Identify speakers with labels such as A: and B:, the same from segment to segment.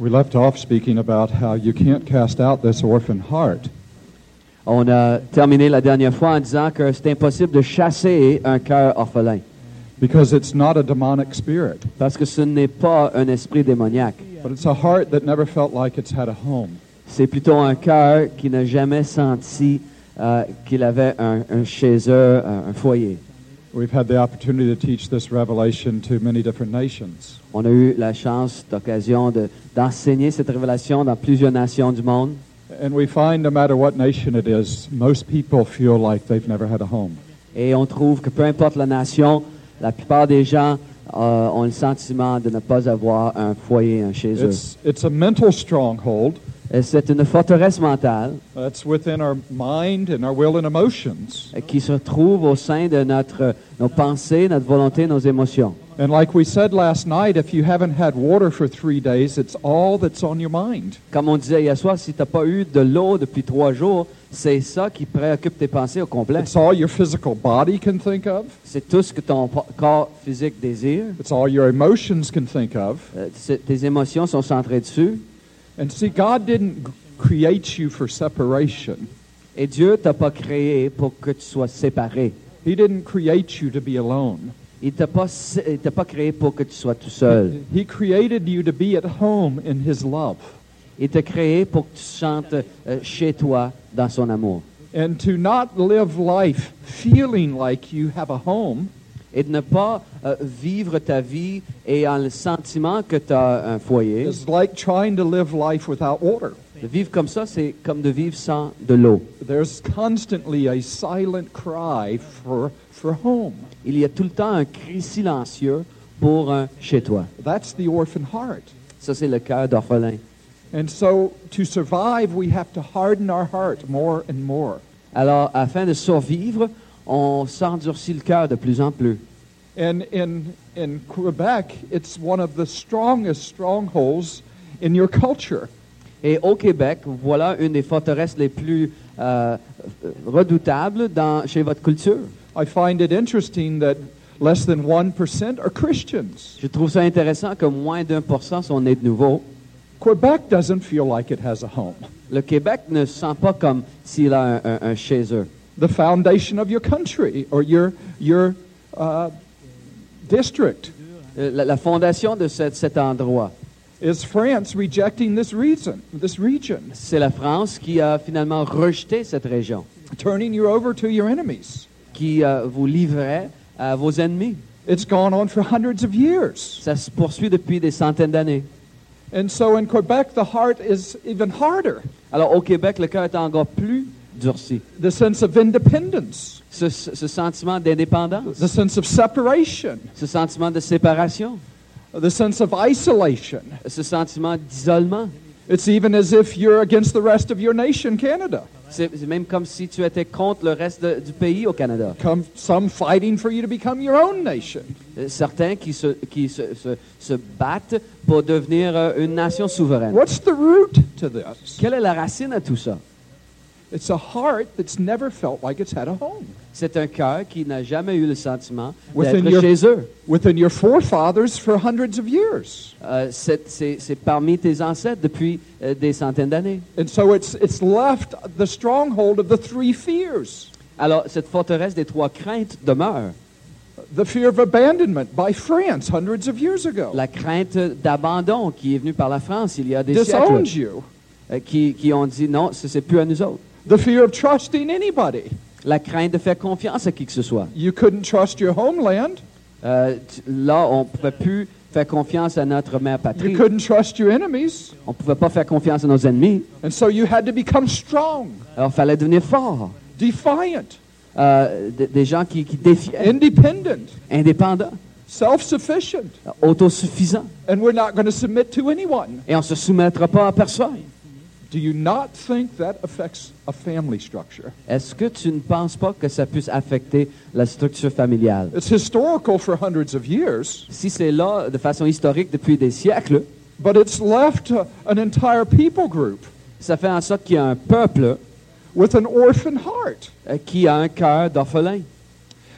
A: We left off speaking about how you can't cast out this orphan heart.
B: On a terminé la dernière fois en disant que c'est impossible de chasser un cœur orphelin
A: because it's not a demonic spirit,
B: parce que ce n'est pas un esprit démoniaque.
A: but it's a heart that never felt like it's had a home.
B: C'est plutôt un cœur qui n'a jamais senti euh, qu'il avait un, un chez eux, un, un foyer.
A: We've had the opportunity to teach this revelation to many different nations.
B: On a eu la chance, d'enseigner cette révélation dans plusieurs nations du monde.
A: And we find no matter what nation it is, most people feel like they've never had a home.
B: Et on trouve que peu importe la nation, la plupart des gens euh, ont le sentiment de ne pas avoir un foyer, un chez eux.
A: It's, it's a mental stronghold
B: C'est une forteresse mentale
A: that's within our mind and our will and emotions.
B: euh, qui se trouve au sein de notre, nos pensées, notre volonté, nos émotions.
A: And like we said last night, if you haven't had water for three days, it's all that's on your mind.
B: Comme on disait hier soir, si tu n'as pas eu de l'eau depuis trois jours, c'est ça qui préoccupe tes pensées au complet.
A: It's all your physical body can think of.
B: C'est tout ce que ton corps physique désire.
A: It's all your emotions can think of.
B: Euh, c'est- tes émotions sont centrées dessus.
A: And see, God didn't create you for separation.
B: Et Dieu t'a pas créé pour que tu sois séparé.
A: He didn't create you to be alone.
B: Il t'a pas, il t'a pas créé pour que tu sois tout seul.
A: He created you to be at home in His love
B: Il t'a créé pour que tu chantes euh, chez toi dans son amour.
A: and to not live life feeling like you have a home,
B: Et de ne pas euh, vivre ta vie ayant le sentiment que tu as un foyer.
A: is like trying to live life without water.
B: De vivre comme ça, c'est comme de vivre sans de l'eau.
A: There's constantly a silent cry for, for home.
B: Il y a tout le temps un cri silencieux pour un chez toi.
A: That's the orphan heart.
B: Ça, c'est le cœur d'orphelin.
A: And so to survive, we have to harden our heart more and more.
B: Alors, afin de survivre, on s'endurcit le cœur de plus en plus.
A: And in, in Quebec, it's one of the strongest strongholds in your culture.
B: Et au Québec, voilà une des forteresses les plus euh, redoutables dans, chez votre culture.
A: I find it interesting that less than 1% are Christians.
B: Je trouve ça intéressant que moins d'un pour cent sont nés de nouveau.
A: Quebec doesn't feel like it has a home.
B: Le Québec ne se sent pas comme s'il a un, un- un chez eux.
A: The foundation of your country or your, your uh, district
B: Euh, La, la fondation de cet- cet endroit,
A: is France rejecting this reason, this region,
B: c'est la France qui a finalement rejeté cette région,
A: turning you over to your enemies.
B: qui euh, vous livrait à vos ennemis.
A: It's gone on for hundreds of years.
B: Ça se poursuit depuis des centaines d'années.
A: And so in Quebec, the heart is even harder.
B: Alors au Québec, le cœur est encore plus durci.
A: The sense of independence,
B: Ce, ce- sentiment d'indépendance,
A: the sense of separation,
B: ce sentiment de séparation,
A: the sense of isolation.
B: ce sentiment d'isolement.
A: It's even as if you're against the rest of your nation, Canada.
B: C'est c'est même comme si tu étais contre le reste de- du pays au Canada.
A: Come, some fighting for you to become your own nation.
B: Euh, Certains qui se, qui se, se- se battent pour devenir euh, une nation souveraine.
A: What's the root to this?
B: Quelle est la racine à tout ça? C'est un cœur qui n'a jamais eu le sentiment d'être chez eux.
A: Within your forefathers for hundreds of years.
B: Euh, c'est parmi tes ancêtres depuis euh, des centaines d'années.
A: And so it's, it's left the stronghold of the three fears.
B: Alors, cette forteresse des trois craintes demeure.
A: The fear of abandonment by France hundreds of years ago.
B: La crainte d'abandon qui est venue par la France il y a des
A: Disowns
B: siècles,
A: you.
B: euh, qui, qui ont dit non, ce n'est plus à nous autres.
A: The fear of trusting anybody.
B: La crainte de faire confiance à qui que ce soit.
A: You couldn't trust your homeland.
B: Euh, là, on ne pouvait plus faire confiance à notre mère
A: You
B: patrie.
A: couldn't trust your enemies.
B: On ne pouvait pas faire confiance à nos ennemis.
A: And so you had to become strong,
B: Alors, il fallait devenir fort.
A: defiant,
B: Euh, des- des gens qui, qui défiaient,
A: independent,
B: indépendants,
A: self sufficient.
B: autosuffisants.
A: And we're not going to submit to anyone.
B: Et on ne se soumettra pas à personne.
A: Do you not think that affects a family structure?
B: Est-ce que tu ne penses pas que ça puisse affecter la structure familiale?
A: It's historical for hundreds of years,
B: Si c'est là de façon historique depuis des siècles,
A: but it's left an entire people group
B: ça fait en sorte qu'il y a un peuple
A: with an orphan heart.
B: euh, qui a un cœur d'orphelin.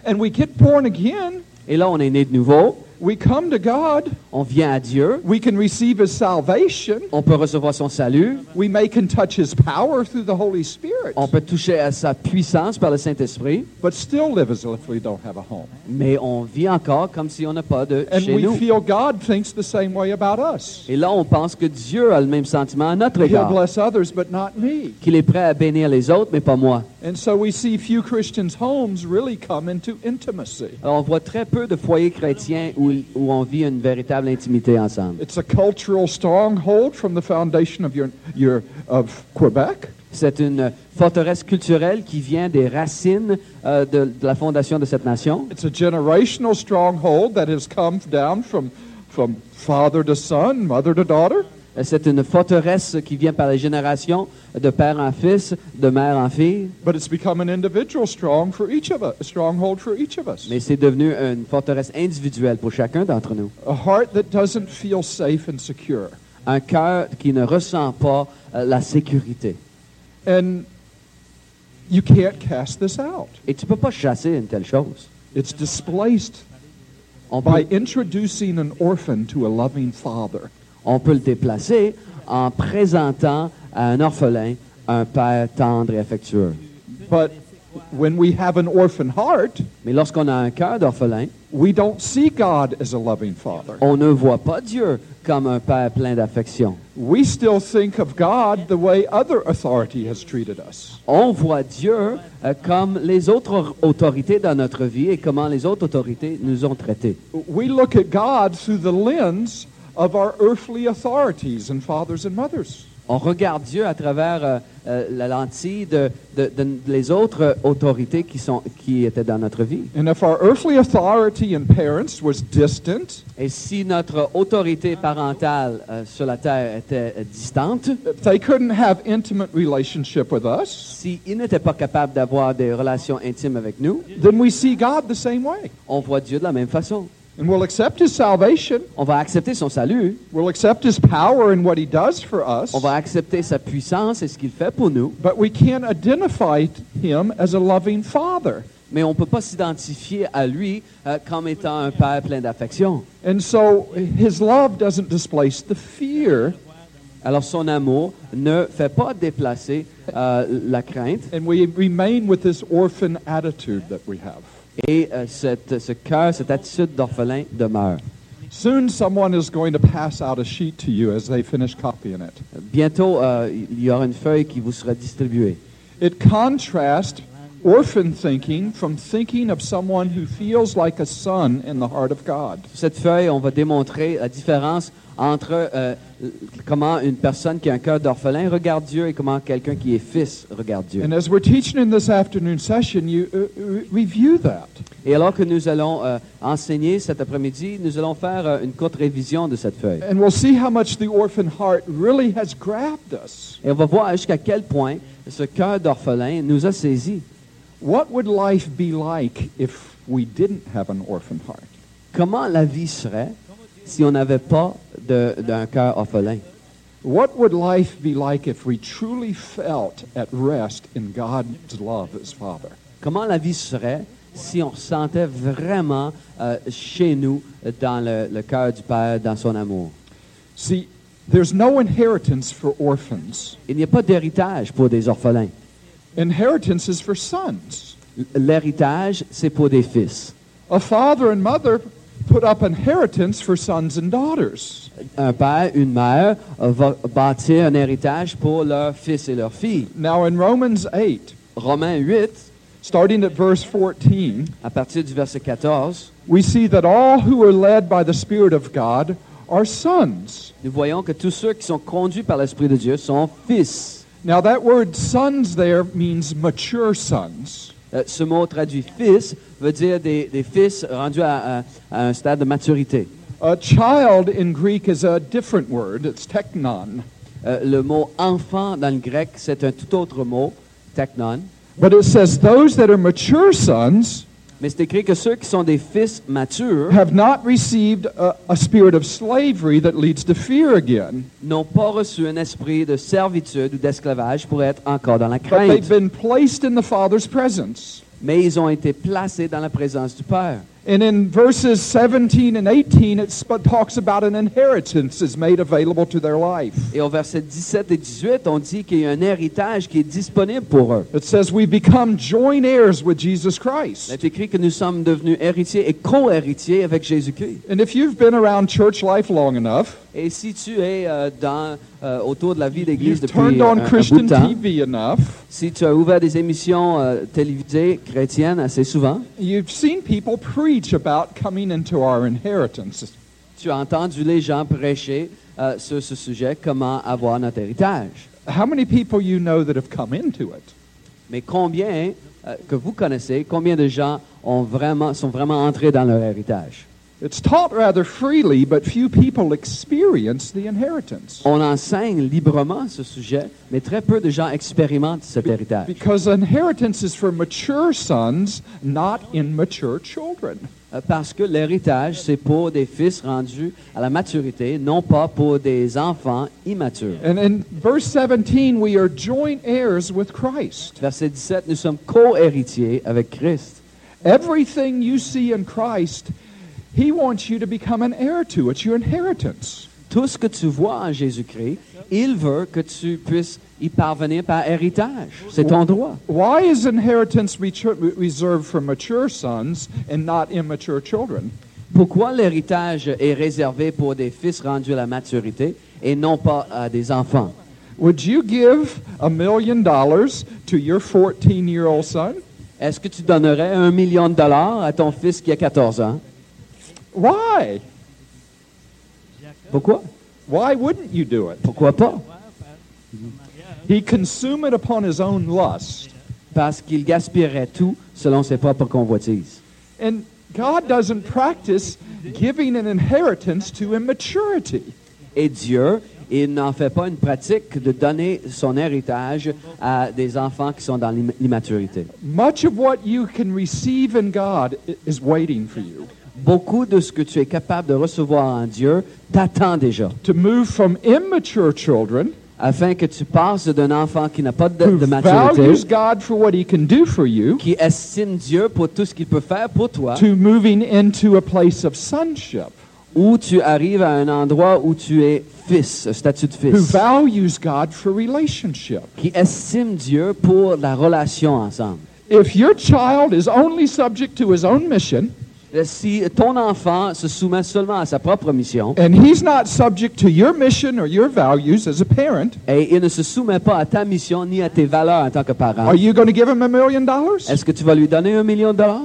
A: And we get born again,
B: Et là, on est né de nouveau.
A: We come to God.
B: On vient à Dieu.
A: We can receive His salvation.
B: On peut recevoir son salut.
A: We may can touch His power through the Holy Spirit,
B: On peut toucher à sa puissance par le Saint-Esprit.
A: but still live as if we don't have a home.
B: Mais on vit encore comme si on n'a pas de
A: And
B: chez
A: we
B: nous.
A: feel God thinks the same way about us.
B: Et là, on pense que Dieu a le même sentiment à notre
A: He'll
B: égard.
A: bless others, but not me.
B: Qu'il est prêt à bénir les autres, mais pas moi.
A: And so we see few Christians' homes really come into intimacy.
B: Alors, on voit très peu de foyers chrétiens où, où on vit une véritable intimité ensemble.
A: It's a cultural stronghold from the foundation of your, your of Quebec.
B: C'est une forteresse culturelle qui vient des racines euh, de, de la fondation de cette nation.
A: It's a generational stronghold that has come down from from father to son, mother to daughter.
B: Euh, C'est une forteresse qui vient par les générations, de père en fils, de mère en fille.
A: But it's become an individual strong for each of us, a stronghold for each of us.
B: Mais c'est devenu une forteresse individuelle pour chacun d'entre nous.
A: A heart that doesn't feel safe and secure.
B: Un cœur qui ne ressent pas euh, la sécurité.
A: And you can't cast this out.
B: Et tu ne peux pas chasser une telle chose.
A: It's displaced by introducing an orphan to a loving father.
B: On peut le déplacer en présentant à un orphelin un père tendre et affectueux.
A: But when we have an orphan heart,
B: Mais lorsqu'on a un cœur d'orphelin,
A: we don't see God as a loving father.
B: on ne voit pas Dieu comme un père plein d'affection.
A: We still think of God the way other authority has treated us.
B: On voit Dieu euh, comme les autres autorités dans notre vie et comment les autres autorités nous ont traités.
A: We look at God through the lens of our earthly authorities and fathers and mothers.
B: On regarde Dieu à travers euh, euh, la lentille de, de- de- les autres autorités qui, sont, qui étaient dans notre vie.
A: And if our earthly authority and parents was distant,
B: Et si notre autorité parentale euh, sur la terre était euh, distante,
A: they couldn't have intimate relationship with us,
B: s'ils n'étaient pas capables d'avoir des relations intimes avec nous,
A: then we see God the same way.
B: on voit Dieu de la même façon.
A: And we'll accept his salvation.
B: On va accepter son salut,
A: We'll accept his power and what he does for us.
B: on va accepter sa puissance et ce qu'il fait pour nous,
A: But we can't identify him as a loving father.
B: mais on peut pas s'identifier à lui euh, comme étant un père plein d'affection.
A: And so his love doesn't displace the fear,
B: Alors son amour ne fait pas déplacer euh, la crainte
A: and we remain with this orphan attitude that we have.
B: Et euh, cette- ce cœur, cette attitude d'orphelin demeure.
A: Soon someone is going to pass out a sheet to you as they finish copying it.
B: Bientôt, euh, il y aura une feuille qui vous sera distribuée.
A: It contrasts orphan thinking from thinking of someone who feels like a son in the heart of God.
B: Cette feuille, on va démontrer la différence entre euh, comment une personne qui a un cœur d'orphelin regarde Dieu et comment quelqu'un qui est fils regarde Dieu.
A: And as we're teaching in this afternoon session, you uh, uh, review that.
B: Et alors que nous allons euh, enseigner cet après-midi, nous allons faire euh, une courte révision de cette feuille.
A: And we'll see how much the orphan heart really has grabbed us.
B: Et on va voir jusqu'à quel point ce cœur d'orphelin nous a saisis.
A: What would life be like if we didn't have an orphan heart?
B: Comment la vie serait si on n'avait pas d'un cœur orphelin?
A: What would life be like if we truly felt at rest in God's love as Father?
B: Comment la vie serait si on ressentait vraiment euh, chez nous, dans le, le cœur du Père, dans son amour?
A: See, there's no inheritance for orphans.
B: Il n'y a pas d'héritage pour des orphelins.
A: Inheritance is for sons.
B: L'héritage, c'est pour des fils.
A: A father and mother put up inheritance for sons and daughters.
B: Un père, une mère euh, va bâtir un héritage pour leurs fils et leurs filles.
A: Now, in Romans 8,
B: Romains 8,
A: starting at verse 14,
B: à partir du verset 14,
A: we see that all who are led by the Spirit of God are sons.
B: nous voyons que tous ceux qui sont conduits par l'Esprit de Dieu sont fils.
A: Now, that word sons there means mature sons.
B: Euh, ce mot traduit fils veut dire des, des fils rendus à, à- à un stade de maturité.
A: A child in Greek is a different word, it's technon.
B: Euh, le mot enfant dans le grec, c'est un tout autre mot, technon.
A: But it says, Those that are mature sons
B: Mais c'est écrit que ceux qui sont des fils matures
A: have not received a, a spirit of slavery that leads to fear again,
B: n'ont pas reçu un esprit de servitude ou d'esclavage pour être encore dans la
A: but they've
B: crainte.
A: been placed in the Father's presence.
B: Mais ils ont été placés dans la présence du Père.
A: And in verses 17 and 18, it talks about an inheritance is made available to their life.
B: Et au verset 17 et 18, on dit qu'il y a un héritage qui est disponible pour eux.
A: It says, We become joint heirs with Jesus
B: Il
A: Christ.
B: est écrit que nous sommes devenus héritiers et co-héritiers avec Jésus-Christ.
A: And if you've been around church life long enough,
B: Et si tu es euh, dans, euh, autour de la vie d'église
A: you've
B: depuis
A: turned
B: euh, un,
A: on
B: un bout
A: Christian
B: de temps,
A: TV enough,
B: si tu as ouvert des émissions euh, télévisées chrétiennes assez souvent,
A: you've seen people preach about coming into our inheritance.
B: tu as entendu les gens prêcher euh, sur ce sujet, comment avoir notre héritage.
A: How many people you know that have come into it?
B: Mais combien euh, que vous connaissez, combien de gens ont vraiment, sont vraiment entrés dans leur héritage?
A: It's taught rather freely, but few people experience the inheritance.
B: On enseigne librement ce sujet, mais très peu de gens expérimentent cet héritage.
A: Because inheritance is for mature sons, not immature children.
B: Euh, Parce que l'héritage, c'est pour des fils rendus à la maturité, non pas pour des enfants immatures.
A: And in verse 17, we are joint heirs with Christ.
B: Verset 17, nous sommes co-héritiers avec Christ.
A: Everything you see in Christ, He wants you to become an heir to. It's your inheritance.
B: Tout ce que tu vois en Jésus-Christ, il veut que tu puisses y parvenir par héritage. C'est ton droit.
A: Why is inheritance reserved for mature sons and not immature children?
B: Pourquoi l'héritage est réservé pour des fils rendus à la maturité et non pas à des enfants?
A: Would you give a million dollars to your 14 year old son?
B: Est-ce que tu donnerais un million de dollars à ton fils qui a 14 ans?
A: Why?
B: Pourquoi?
A: Why wouldn't you do it?
B: Pourquoi pas?
A: He consume it upon his own lust.
B: Parce qu'il gaspillerait tout selon ses propres convoitises.
A: And God doesn't practice giving an inheritance to immaturity.
B: Et Dieu, il n'en fait pas une pratique de donner son héritage à des enfants qui sont dans l'immaturité.
A: Much of what you can receive in God is waiting for you.
B: Beaucoup de ce que tu es capable de recevoir en Dieu t'attend déjà,
A: To move from immature children
B: afin que tu passes d'un enfant qui n'a pas de,
A: who
B: de maturité,
A: God for what he can do for you
B: qui estime Dieu pour tout ce qu'il peut faire pour toi,
A: to moving into a place of sonship,
B: où tu arrives à un endroit où tu es fils, un statut de
A: who
B: fils,
A: values God for relationship.
B: qui estime Dieu pour la relation ensemble.
A: If your child is only subject to his own mission
B: Si ton enfant se soumet seulement à sa propre mission
A: and he's not subject to your mission or your values as a parent,
B: et il ne se soumet pas à ta mission ni à tes valeurs en tant que parent,
A: are you going to give him a million dollars?
B: est-ce que tu vas lui donner un million de dollars?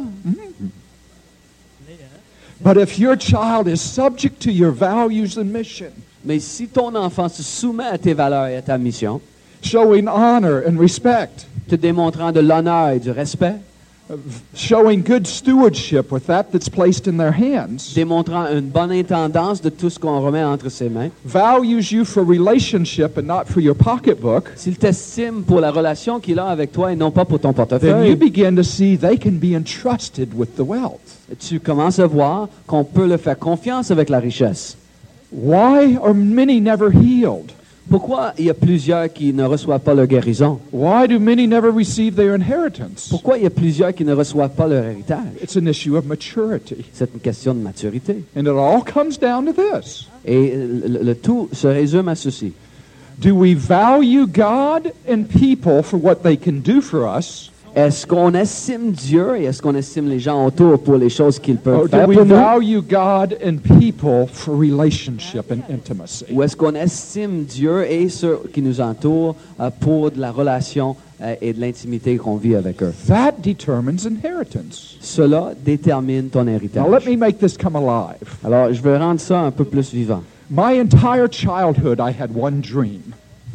A: But if your child is subject to your values and mission,
B: Mais si ton enfant se soumet à tes valeurs et à ta mission,
A: showing honor and respect,
B: te démontrant de l'honneur et du respect,
A: showing good stewardship with that that's placed in their hands,
B: démontrant une bonne intendance de tout ce qu'on remet entre ses mains,
A: values you for relationship and not for your pocketbook,
B: s'il t'estime pour la relation qu'il a avec toi et non pas pour ton
A: then you
B: portefeuille,
A: begin to see they can be entrusted with the wealth.
B: tu commences à voir qu'on peut le faire confiance avec la richesse.
A: Why are many never healed?
B: Pourquoi il y a plusieurs qui ne reçoivent pas leur guérison?
A: Why do many never receive their inheritance?
B: Pourquoi il y a plusieurs qui ne reçoivent pas leur héritage?
A: It's an issue of maturity.
B: C'est une question de maturité.
A: And it all comes down to this.
B: Et le, le tout se résume à ceci.
A: Do we value God and people for what they can do for us?
B: Est-ce qu'on estime Dieu et est-ce qu'on estime les gens autour pour les choses qu'ils peuvent
A: Or do
B: faire
A: we
B: pour nous?
A: value God and people for relationship and intimacy?
B: Ou est-ce qu'on estime Dieu et ceux qui nous entourent euh, pour de la relation euh, et de l'intimité qu'on vit avec eux?
A: That determines inheritance.
B: Cela détermine ton
A: Now, let
B: héritage.
A: me make this come alive.
B: Alors, je veux rendre ça un peu plus vivant.
A: My entire childhood, I had one dream.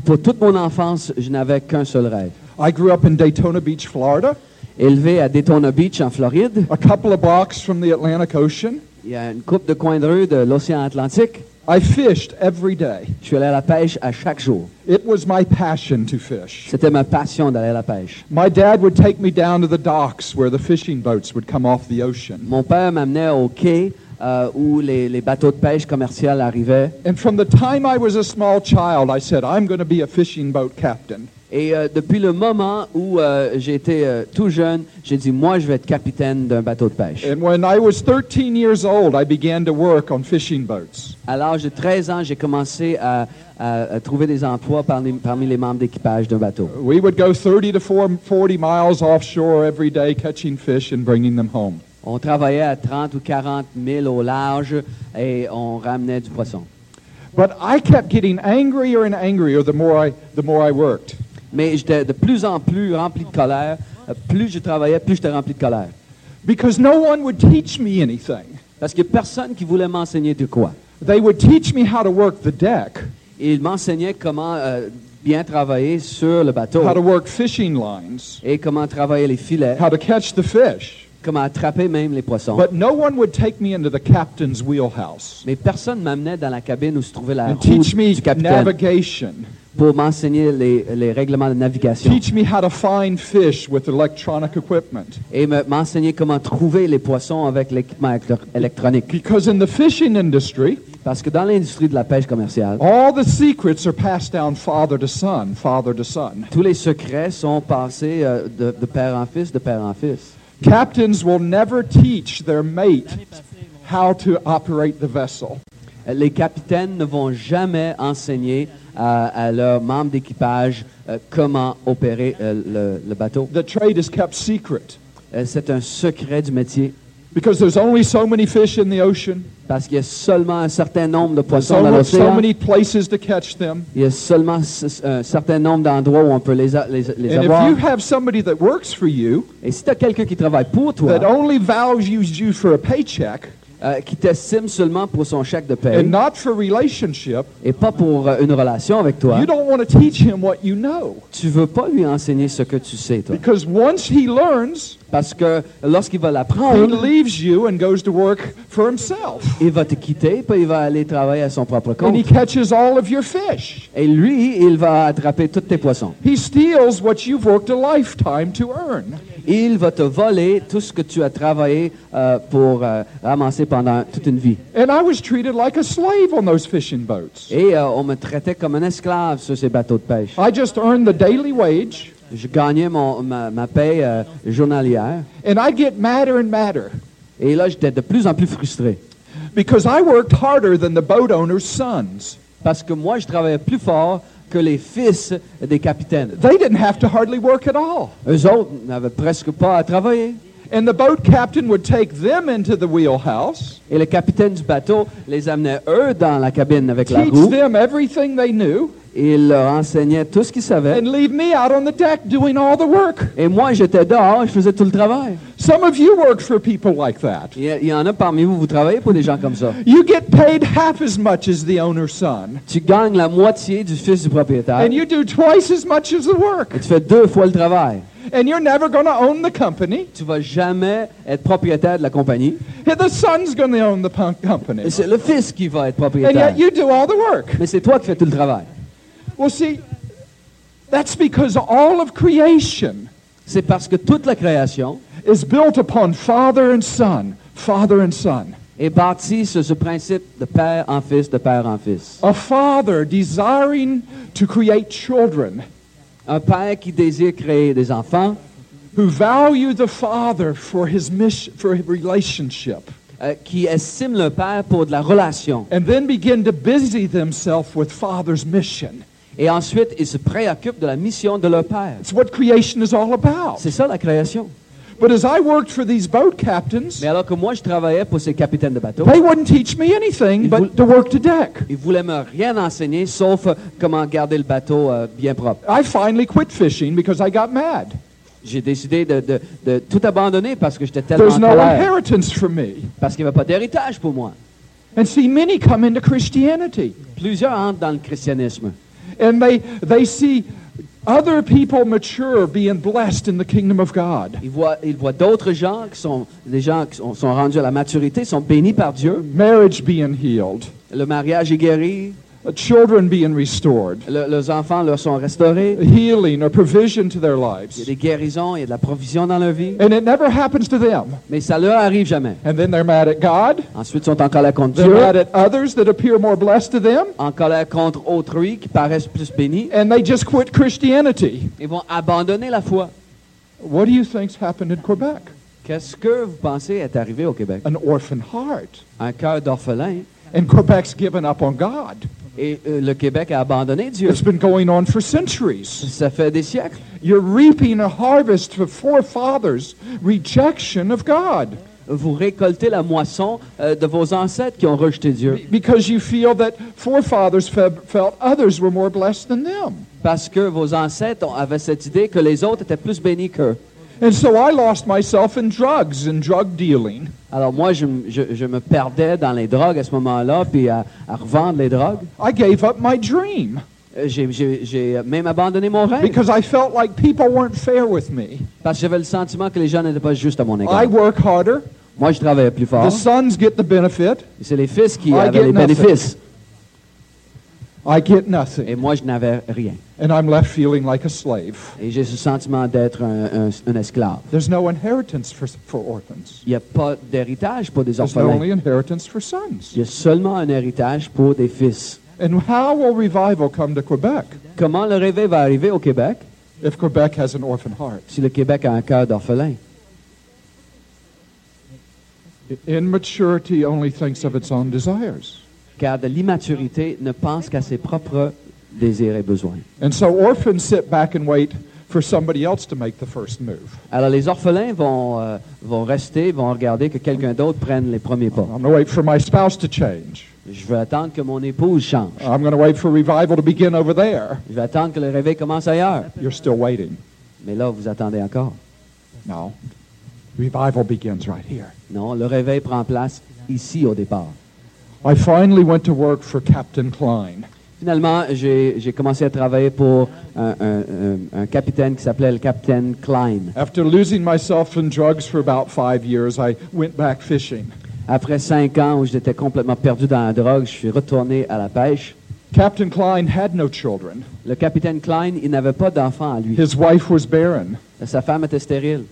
B: Pour toute mon enfance, je n'avais qu'un seul rêve.
A: I grew up in Daytona Beach, Florida,
B: Élevé à Daytona Beach, en Floride,
A: a couple of blocks from the Atlantic Ocean.
B: il y a une coupe de coins de rue de l'océan Atlantique.
A: I fished every day.
B: Je suis allé à la pêche à chaque jour.
A: It was my passion to fish.
B: C'était ma passion d'aller à la pêche.
A: My dad would take me down to the docks where the fishing boats would come off the ocean.
B: Mon père m'amenait au quai euh, où les, les bateaux de pêche commerciaux arrivaient.
A: And from the time I was a small child, I said, I'm going to be a fishing boat captain.
B: Et euh, depuis le moment où euh, été euh, tout jeune, j'ai dit, moi, je vais être capitaine d'un bateau de pêche.
A: And when I was 13 years old, I began to work on fishing boats.
B: À l'âge de 13 ans, j'ai commencé à, à- à trouver des emplois parmi, parmi les membres d'équipage d'un bateau.
A: We would go 30 to 40 miles offshore every day catching fish and bringing them home.
B: On travaillait à 30 ou 40 000 au large et on ramenait du poisson.
A: But I kept getting angrier and angrier the more I, the more I worked.
B: Mais j'étais de plus en plus rempli de colère. Euh, Plus je travaillais, plus j'étais rempli de colère.
A: Because no one would teach me anything.
B: Parce a personne qui voulait m'enseigner de quoi.
A: They would teach me how to work the deck,
B: Et il m'enseignait comment euh, bien travailler sur le bateau
A: how to work fishing lines,
B: et comment travailler les filets,
A: how to catch the fish.
B: Comment attraper même les poissons.
A: But no one would take me into the captain's wheelhouse
B: Mais personne ne m'amenait dans la cabine où se trouvait la
A: and
B: roue
A: teach me
B: du capitaine
A: navigation,
B: pour m'enseigner les, les règlements de navigation
A: teach me how to find fish with electronic equipment.
B: et me- m'enseigner comment trouver les poissons avec l'équipement électro- électronique.
A: Because in the fishing industry,
B: Parce que dans l'industrie de la pêche commerciale,
A: all the secrets are passed down father to son, father to son.
B: tous les secrets sont passés euh, de, de père en fils, de père en fils.
A: Captains will never teach their mate how to operate the vessel.
B: Les capitaines ne vont jamais enseigner à, à leurs membres d'équipage euh, comment opérer euh, le, le bateau.
A: The trade is kept secret
B: Euh, C'est un secret du métier
A: because there's only so many fish in the ocean,
B: parce qu'il y a seulement un certain nombre de poissons dans
A: so, so many places to catch them.
B: Il y a seulement un certain nombre d'endroits où on peut les, les, les
A: And
B: avoir.
A: if you have somebody that works for you
B: Et si tu as quelqu'un qui travaille pour toi,
A: that only values you for a paycheck
B: euh, qui t'estime seulement pour son chèque de
A: and
B: paie
A: not for relationship,
B: et pas pour euh, une relation avec toi,
A: you don't want to teach him what you know.
B: tu veux pas lui enseigner ce que tu sais, toi.
A: Because once he learns,
B: Parce que lorsqu'il va
A: he
B: l'apprendre,
A: leaves you and goes to work for himself.
B: il va te quitter, puis il va aller travailler à son propre
A: And he
B: compte.
A: catches all of your fish.
B: Et lui, il va attraper tous tes poissons.
A: He steals what you've worked a lifetime to earn.
B: Il va te voler tout ce que tu as travaillé euh, pour euh, ramasser pendant toute une vie.
A: And I was treated like a slave on those fishing boats.
B: Et euh, on me traitait comme un esclave sur ces bateaux de pêche.
A: I just earned the daily wage,
B: Je gagnais mon, ma, ma paye euh, journalière.
A: and I'd get madder and madder
B: Et là, j'étais de plus en plus frustré.
A: because I worked harder than the boat owner's sons.
B: Parce que moi, je travaillais plus fort que les fils des capitaines.
A: They didn't have to hardly work at all.
B: Eux autres n'avaient presque pas à travailler.
A: And the boat captain would take them into the wheelhouse,
B: Et le capitaine du bateau les amenait, eux, dans la cabine avec la
A: teach
B: roue.
A: them everything they knew,
B: il leur enseignait tout ce qu'ils savaient.
A: and leave me out on the deck doing all the work.
B: Et moi, j'étais dehors, je faisais tout le travail.
A: Some of you work for people like that.
B: Il y, en a parmi vous, vous travaillez pour des gens comme ça.
A: You get paid half as much as the owner's son,
B: Tu gagnes la moitié du fils du propriétaire.
A: and you do twice as much as the work.
B: Et tu fais deux fois le travail.
A: And you're never going to own the company.
B: Tu vas jamais être propriétaire de la compagnie.
A: And the son's going to own the company.
B: Et c'est le fils qui va être
A: And
B: propriétaire.
A: yet you do all the work.
B: Mais c'est toi qui fais tout le travail.
A: Well, see, that's because all of creation
B: C'est parce que toute la création
A: is built upon father and son, father and son.
B: est bâtie sur ce principe de père en fils, de père en fils.
A: A father desiring to create children
B: Un père qui désire créer des enfants,
A: who value the father for his mission, for his relationship,
B: euh, qui estime le père pour de la relation.
A: and then begin to busy themselves with father's mission.
B: Et ensuite, ils se préoccupent de la mission de leur père.
A: It's what creation is all about.
B: C'est ça la création.
A: But as I worked for these boat captains,
B: Mais alors que moi, je travaillais pour ces capitaines de bateau,
A: they wouldn't teach me anything but to work the deck.
B: ils voulaient me rien enseigner sauf euh, comment garder le bateau euh, bien propre.
A: I finally quit fishing because I got mad.
B: J'ai décidé de, de- de tout abandonner parce que j'étais tellement
A: There's
B: en
A: no
B: colère.
A: inheritance for me.
B: Parce qu'il n'y avait pas d'héritage pour moi.
A: And see, many come into Christianity
B: Plusieurs entrent dans le christianisme.
A: And they, they see other people mature being blessed in the kingdom of God.
B: Ils voient, ils voient d'autres gens qui sont des gens qui sont, sont rendus à la maturité, sont bénis par Dieu.
A: Marriage being healed,
B: Le mariage est guéri,
A: children being restored,
B: Le- leurs enfants leur sont restaurés.
A: healing or provision to their
B: Il y a
A: lives.
B: des guérisons, il y a de la provision dans leur vie.
A: And it never happens to them.
B: Mais ça leur arrive jamais.
A: And then they're mad at God.
B: Ensuite, ils sont en colère contre
A: They're
B: Dieu,
A: mad at others that appear more blessed to them.
B: en colère contre autrui qui paraissent plus bénis.
A: And they just quit Christianity.
B: Ils vont abandonner la foi.
A: What do you think's happened in Quebec?
B: Qu'est-ce que vous pensez est arrivé au Québec?
A: An orphan heart.
B: Un cœur d'orphelin.
A: And Quebec's given up on God.
B: Et euh, le Québec a abandonné Dieu.
A: It's been going on for centuries.
B: Ça fait des siècles.
A: You're reaping a harvest of forefathers' rejection of God
B: Vous récoltez la moisson euh, de vos ancêtres qui ont rejeté Dieu.
A: because you feel that forefathers fe- felt others were more blessed than them.
B: Parce que vos ancêtres avaient cette idée que les autres étaient plus bénis qu'eux.
A: And so I lost myself in drugs and drug dealing.
B: Alors moi, je, je- je me perdais dans les drogues à ce moment-là, puis à, à revendre les drogues.
A: I gave up my dream
B: Euh, J'ai- même abandonné mon rêve
A: because I felt like people weren't fair with me.
B: parce que j'avais le sentiment que les gens n'étaient pas justes à mon
A: I
B: égard.
A: work harder,
B: Moi, je travaillais plus fort.
A: the sons get the benefit,
B: C'est les fils qui
A: I
B: avaient les
A: nothing.
B: bénéfices.
A: I get
B: Et
A: nothing,
B: moi, je n'avais rien.
A: and I'm left feeling like a slave.
B: Et j'ai ce sentiment d'être un, un- un esclave.
A: There's no inheritance for, for orphans.
B: Il n'y a pas d'héritage pour des
A: There's no only inheritance for sons.
B: Il y a seulement un héritage pour des fils.
A: And how will revival come to Quebec
B: Comment le réveil va arriver au Québec
A: if Quebec has an orphan heart?
B: si le Québec a un cœur d'orphelin?
A: Immaturity only thinks of its own desires.
B: Car de l'immaturité ne pense qu'à ses propres désirs et besoins.
A: And so orphans sit back and wait for somebody else to make the first move.
B: Alors les orphelins vont, euh, vont rester, vont regarder que quelqu'un d'autre prenne les premiers pas.
A: I'm going to wait for my spouse to change.
B: Je vais attendre que mon épouse change.
A: I'm going to wait for revival to begin over there.
B: Je vais attendre que le réveil commence ailleurs.
A: You're still waiting.
B: Mais là, vous attendez encore.
A: No. Revival begins right here.
B: Non, le réveil prend place ici au départ.
A: I finally went to work for Captain Klein.
B: Finalement, j'ai commencé à travailler pour un, un- un- un capitaine qui s'appelait le capitaine Klein.
A: After losing myself in drugs for about five years, I went back fishing.
B: Après cinq ans où j'étais complètement perdu dans la drogue, je suis retourné à la pêche.
A: Captain Klein had no children.
B: Le capitaine Klein, il n'avait pas d'enfant à lui.
A: His wife was barren.
B: Sa femme était stérile.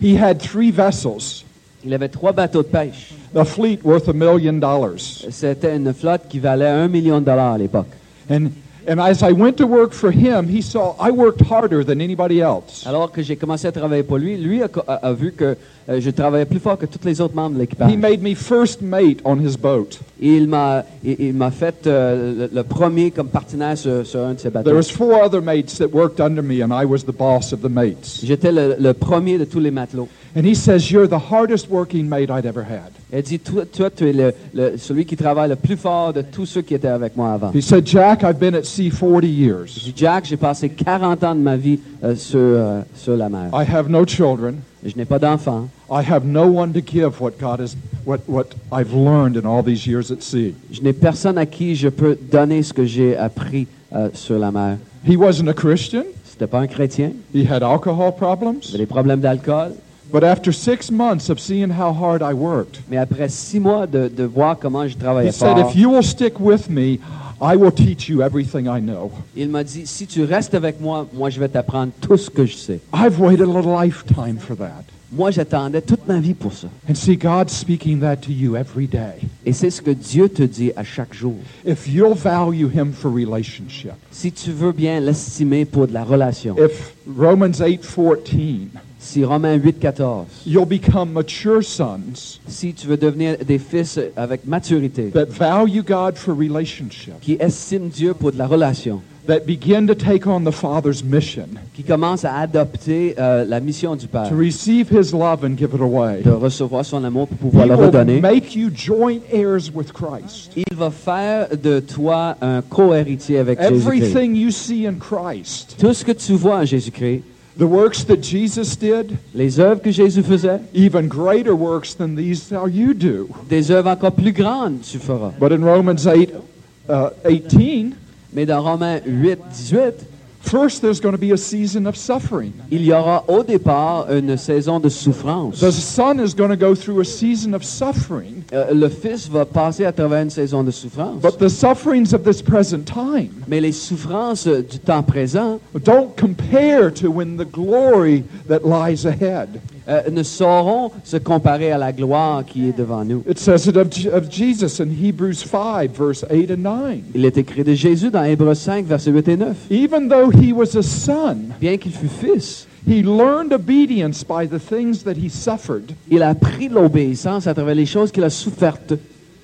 A: He had three vessels,
B: Il avait trois bateaux de pêche.
A: a fleet worth a million dollars.
B: C'était une flotte qui valait un million de dollars à l'époque.
A: And, and as I went to work for him, he saw I worked harder than anybody else.
B: Alors que j'ai commencé à travailler pour lui, lui a, a- a vu que euh, je travaillais plus fort que tous les autres membres de
A: He
B: l'équipage.
A: made me first mate on his boat.
B: Il m'a il, il m'a fait euh, le, le premier comme partenaire sur, sur un de ses
A: There
B: bateaux.
A: was four other mates that worked under me, and I was the boss of the mates.
B: J'étais le, le premier de tous les matelots.
A: And he says, You're the hardest working mate I'd ever had.
B: Elle dit, toi, toi tu es le, le- celui qui travaille le plus fort de tous ceux qui étaient avec moi avant.
A: He said, Jack, I've been at sea 40
B: Je
A: years.
B: dis, Jack, j'ai passé 40 ans de ma vie euh, sur, sur la mer.
A: I have no children.
B: Je n'ai pas d'enfant.
A: I have no one to give what God has, what, what I've learned in all these years at sea.
B: Je n'ai personne à qui je peux donner ce que j'ai appris euh, sur la mer.
A: He wasn't a Christian.
B: C'était pas un chrétien.
A: He had alcohol
B: Il
A: problems.
B: avait des problèmes d'alcool.
A: But after six months of seeing how hard I worked,
B: Mais après six mois de, de voir comment je
A: he
B: travaillais
A: said,
B: fort,
A: If you will stick with me, I will teach you everything I know.
B: il m'a dit, si tu restes avec moi, moi je vais t'apprendre tout ce que je sais.
A: I've waited a lifetime for that.
B: Moi, j'attendais toute ma vie pour ça.
A: And see, God's speaking that to you every day.
B: Et c'est ce que Dieu te dit à chaque jour.
A: If you'll value Him for relationship,
B: Si tu veux bien l'estimer pour de la relation,
A: if Romans 8:14,
B: si Romains 8, 14,
A: you'll become mature sons
B: si tu veux devenir des fils avec maturité,
A: that value God for relationship,
B: qui estiment Dieu pour de la relation,
A: that begin to take on the Father's mission,
B: qui commencent à adopter euh, la mission du Père,
A: to receive His love and give it away.
B: de recevoir son amour pour
A: He
B: pouvoir le
A: will make you joint heirs with Christ.
B: il va faire de toi un co-héritier avec Jésus-Christ.
A: Everything you see in Christ,
B: Tout ce que tu vois en Jésus-Christ,
A: the works that Jesus did,
B: les œuvres que Jésus faisait,
A: even greater works than these shall you do.
B: des œuvres encore plus grandes tu feras.
A: But in Romans 8, uh, 18,
B: Mais dans Romains 8, 18,
A: First, there's going to be a season of suffering.
B: Il y aura au départ une saison de souffrance.
A: The son is going to go through a season of suffering,
B: Euh, le Fils va passer à travers une saison de souffrance.
A: but the sufferings of this present time
B: Mais les souffrances euh, du temps présent
A: don't compare to when the glory that lies ahead.
B: Euh, ne sauront se comparer à la gloire qui est devant nous.
A: It says it of, Je- of Jesus in Hebrews 5, verse 8 and 9.
B: Il est écrit de Jésus dans Hébreux 5, versets 8 et 9.
A: Even though he was a son,
B: Bien qu'il fût fils,
A: he learned obedience by the things that he suffered
B: il a appris l'obéissance à travers les choses qu'il a souffertes,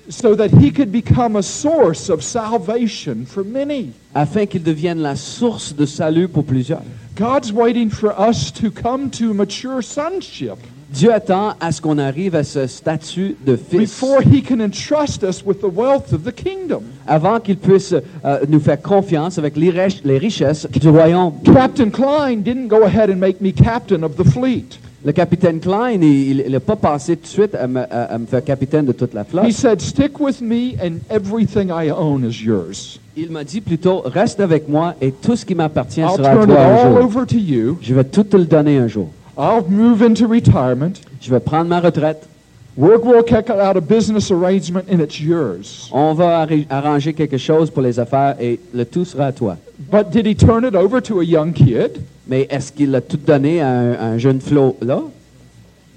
A: so that he could become a source of salvation for many.
B: afin qu'il devienne la source de salut pour plusieurs.
A: God's waiting for us to come to mature sonship
B: Dieu attend à ce qu'on arrive à ce statut de fils
A: before he can entrust us with the wealth of the kingdom.
B: avant qu'il puisse euh, nous faire confiance avec les, rich- les richesses du royaume.
A: Captain Klein didn't go ahead and make me captain of the fleet.
B: Le capitaine Klein, il n'a pas passé tout de suite à me, à- à me faire capitaine de toute la
A: He
B: flotte.
A: said, Stick with me, and everything I own is yours.
B: Il m'a dit plutôt, reste avec moi et tout ce qui m'appartient sera à
A: it
B: toi un
A: all
B: jour.
A: over to you.
B: Je vais tout te le donner un jour.
A: I'll move into retirement.
B: Je vais prendre ma retraite.
A: We'll work out a business arrangement, and it's yours.
B: On va arra- arranger quelque chose pour les affaires et le tout sera à toi.
A: But did he turn it over to a young kid?
B: Mais est-ce qu'il a tout donné à un, à un jeune flot là?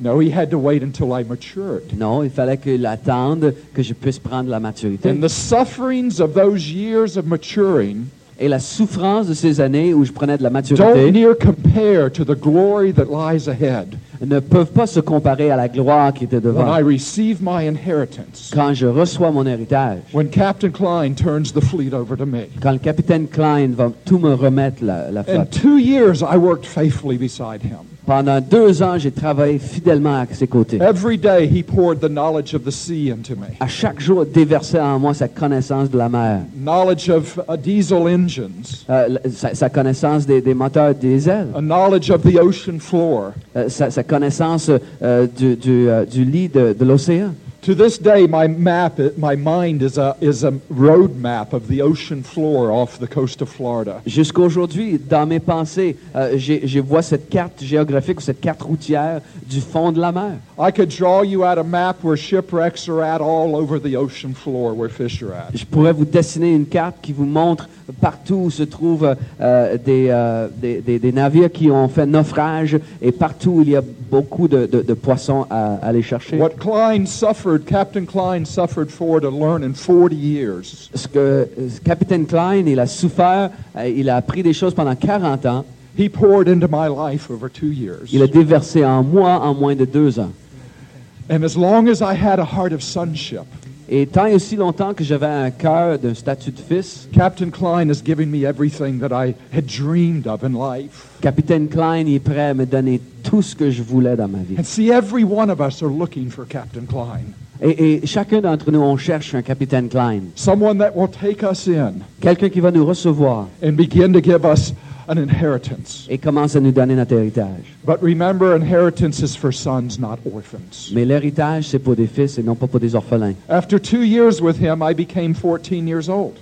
A: No, he had to wait until I matured.
B: Non, il fallait qu'il attende que je puisse prendre la maturité.
A: And the sufferings of those years of maturing
B: Et la souffrance de ces années où je prenais de la
A: don't
B: maturité
A: near compare to the glory that lies ahead
B: ne peuvent pas se comparer à la gloire qui était
A: when
B: devant.
A: I receive my inheritance.
B: Quand je reçois mon héritage,
A: When Captain Klein turns the fleet over to me.
B: quand le capitaine Klein va tout me remettre la, la
A: In
B: flotte.
A: two years, I worked faithfully beside him.
B: Pendant deux ans, j'ai travaillé fidèlement à ses côtés.
A: Every day, he poured the knowledge of the sea into me.
B: À chaque jour, il déversait en moi sa connaissance de la mer,
A: knowledge of uh, diesel engines,
B: euh, sa, sa connaissance des, des moteurs diesel,
A: a knowledge of the ocean floor.
B: euh, sa, sa connaissance euh, du, du, euh, du lit de, de l'océan.
A: To this day, my map, my mind is a, is a road map of the ocean floor off the coast of Florida.
B: Jusqu'à aujourd'hui, dans mes pensées, euh, je vois cette carte géographique ou cette carte routière du fond de la mer.
A: I could draw you out a map where shipwrecks are at all over the ocean floor where fish are at.
B: Je pourrais vous dessiner une carte qui vous montre partout où se trouvent euh, des, euh, des, des- des navires qui ont fait naufrage et partout où il y a beaucoup de, de- de poissons à, à aller chercher.
A: What Klein suffered, Captain Klein suffered for to learn in 40 years.
B: Ce que Capitaine Klein, il a souffert, euh, il a appris des choses pendant 40 ans.
A: He poured into my life over two years.
B: Il a déversé en moi en moins de deux ans.
A: And as long as I had a heart of sonship,
B: Et tant et aussi longtemps que j'avais un cœur d'un statut de fils,
A: Captain Klein has given me everything that I had dreamed of in life.
B: Capitaine Klein est prêt à me donner tout ce que je voulais dans ma vie.
A: And see, every one of us are looking for Captain Klein.
B: Et, et chacun d'entre nous, on cherche un Capitaine Klein.
A: Someone that will take us in
B: Quelqu'un qui va nous recevoir
A: and begin to give us an inheritance.
B: et commence à nous donner notre héritage.
A: But remember, inheritance is for sons, not orphans.
B: Mais l'héritage, c'est pour des fils et non pas pour des orphelins.
A: After two years with him, I became 14 years old.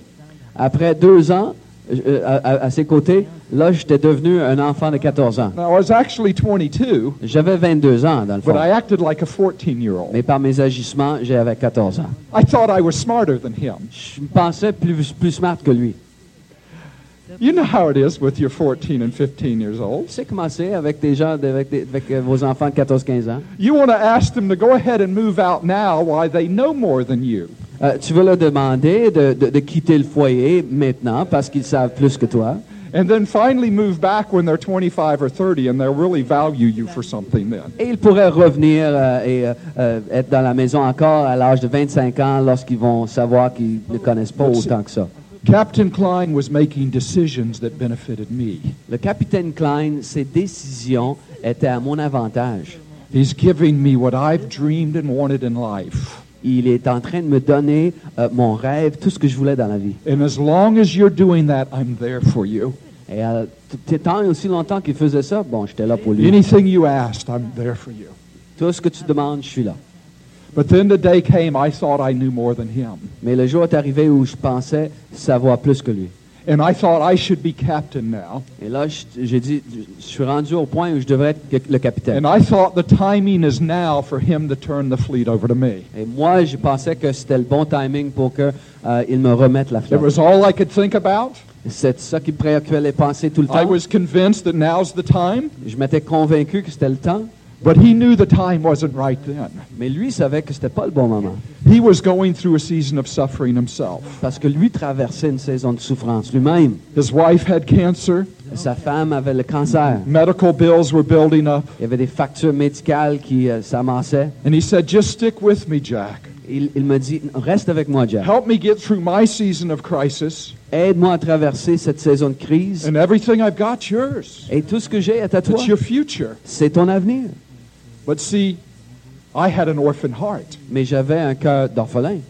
B: Après deux ans, euh, à, à- à ses côtés, là, j'étais devenu un enfant de 14 ans.
A: Now, I was actually 22,
B: J'avais 22 ans, dans le
A: but
B: fond.
A: I acted like a 14 year old.
B: Mais par mes agissements, j'avais 14 ans.
A: I thought I was smarter than him.
B: Je me pensais plus, plus smart que lui.
A: You know how it is with your 14 and 15 years old.
B: Comment c'est avec des gens, de- avec, des- avec, euh, vos enfants de 14-15 ans?
A: You want to ask them to go ahead and move out now while they know more than you.
B: Euh, tu veux leur demander de, de- de quitter le foyer maintenant parce qu'ils savent plus que toi?
A: And then finally move back when they're 25 or 30 and they'll really value you for something then.
B: Et ils pourraient revenir euh, et euh, euh, être dans la maison encore à l'âge de 25 ans lorsqu'ils vont savoir qu'ils ne connaissent pas autant que ça.
A: Captain Klein was making decisions that benefited me.
B: Le capitaine Klein, ses décisions étaient à mon avantage.
A: He's giving me what I've dreamed and wanted in life.
B: Il est en train de me donner euh, mon rêve, tout ce que je voulais dans la vie.
A: And as long as you're doing that, I'm there for you.
B: Et euh, tant et aussi longtemps qu'il faisait ça, bon, j'étais là pour lui.
A: Anything you asked, I'm there for you.
B: Tout ce que tu demandes, je suis là.
A: But then the day came I thought I knew more than him.
B: Mais le jour est arrivé où je pensais savoir plus que lui.
A: And I thought I should be captain now.
B: Et là, j'ai dit, je suis rendu au point où je devrais être le capitaine.
A: And I thought the timing is now for him to turn the fleet over to me.
B: Et moi, je pensais que c'était le bon timing pour que euh, il me remette la
A: It
B: flotte.
A: was all I could think about.
B: C'est ça qui me préoccupait les pensées tout le
A: I
B: temps.
A: was convinced that now's the time,
B: Je m'étais convaincu que c'était le temps,
A: but he knew the time wasn't right then.
B: mais lui savait que c'était pas le bon moment.
A: He was going through a season of suffering himself.
B: Parce que lui traversait une saison de souffrance lui-même.
A: His wife had cancer,
B: Sa femme avait le cancer.
A: medical bills were building up,
B: Il y avait des factures médicales qui euh, s'amassaient.
A: and he said, Just stick with me, Jack.
B: Il, il me dit, reste avec moi, Jack.
A: Help me get through my season of crisis,
B: Aide-moi à traverser cette saison de crise.
A: and everything I've got's yours.
B: Et tout ce que j'ai est à toi.
A: It's your future.
B: C'est ton avenir.
A: But see, I had an orphan heart.
B: Mais j'avais un cœur d'orphelin.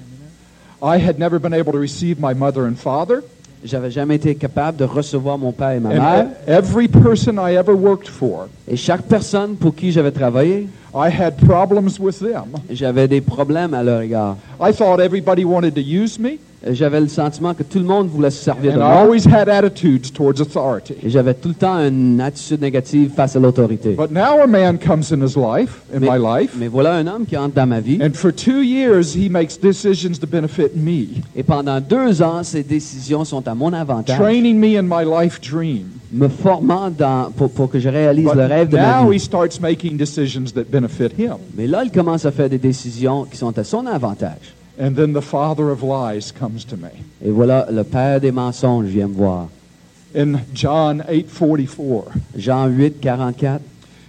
A: I had never been able to receive my mother and father,
B: J'avais jamais été capable de recevoir mon père et ma mère.
A: and every person I ever worked for,
B: Et chaque personne pour qui j'avais travaillé,
A: I had problems with them.
B: j'avais des problèmes à leur égard.
A: I thought everybody wanted to use me,
B: J'avais le sentiment que tout le monde voulait se servir de moi. Et j'avais tout le temps une attitude négative face à l'autorité.
A: But now a man comes in his life, in my life,
B: Mais voilà un homme qui entre dans ma vie.
A: and for two years he makes decisions to benefit me,
B: Et pendant deux ans, ces décisions sont à mon avantage,
A: training me in my life dream.
B: me formant dans, pour, pour que je réalise
A: But
B: le rêve de ma vie. Mais là, il commence à faire des décisions qui sont à son avantage.
A: And then the father of lies comes to me.
B: Et voilà, le père des mensonges vient me voir.
A: In John 8:44,
B: Jean 8, 44,